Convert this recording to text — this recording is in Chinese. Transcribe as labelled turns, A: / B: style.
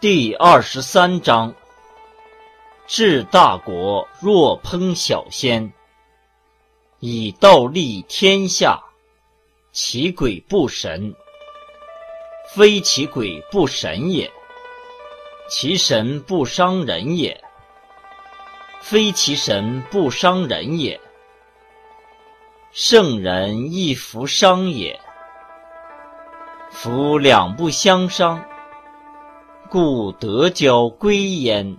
A: 第二十三章：治大国若烹小鲜，以道立天下。其鬼不神，非其鬼不神也；其神不伤人也，非其神不伤人也。圣人亦弗伤也。夫两不相伤，故德交归焉。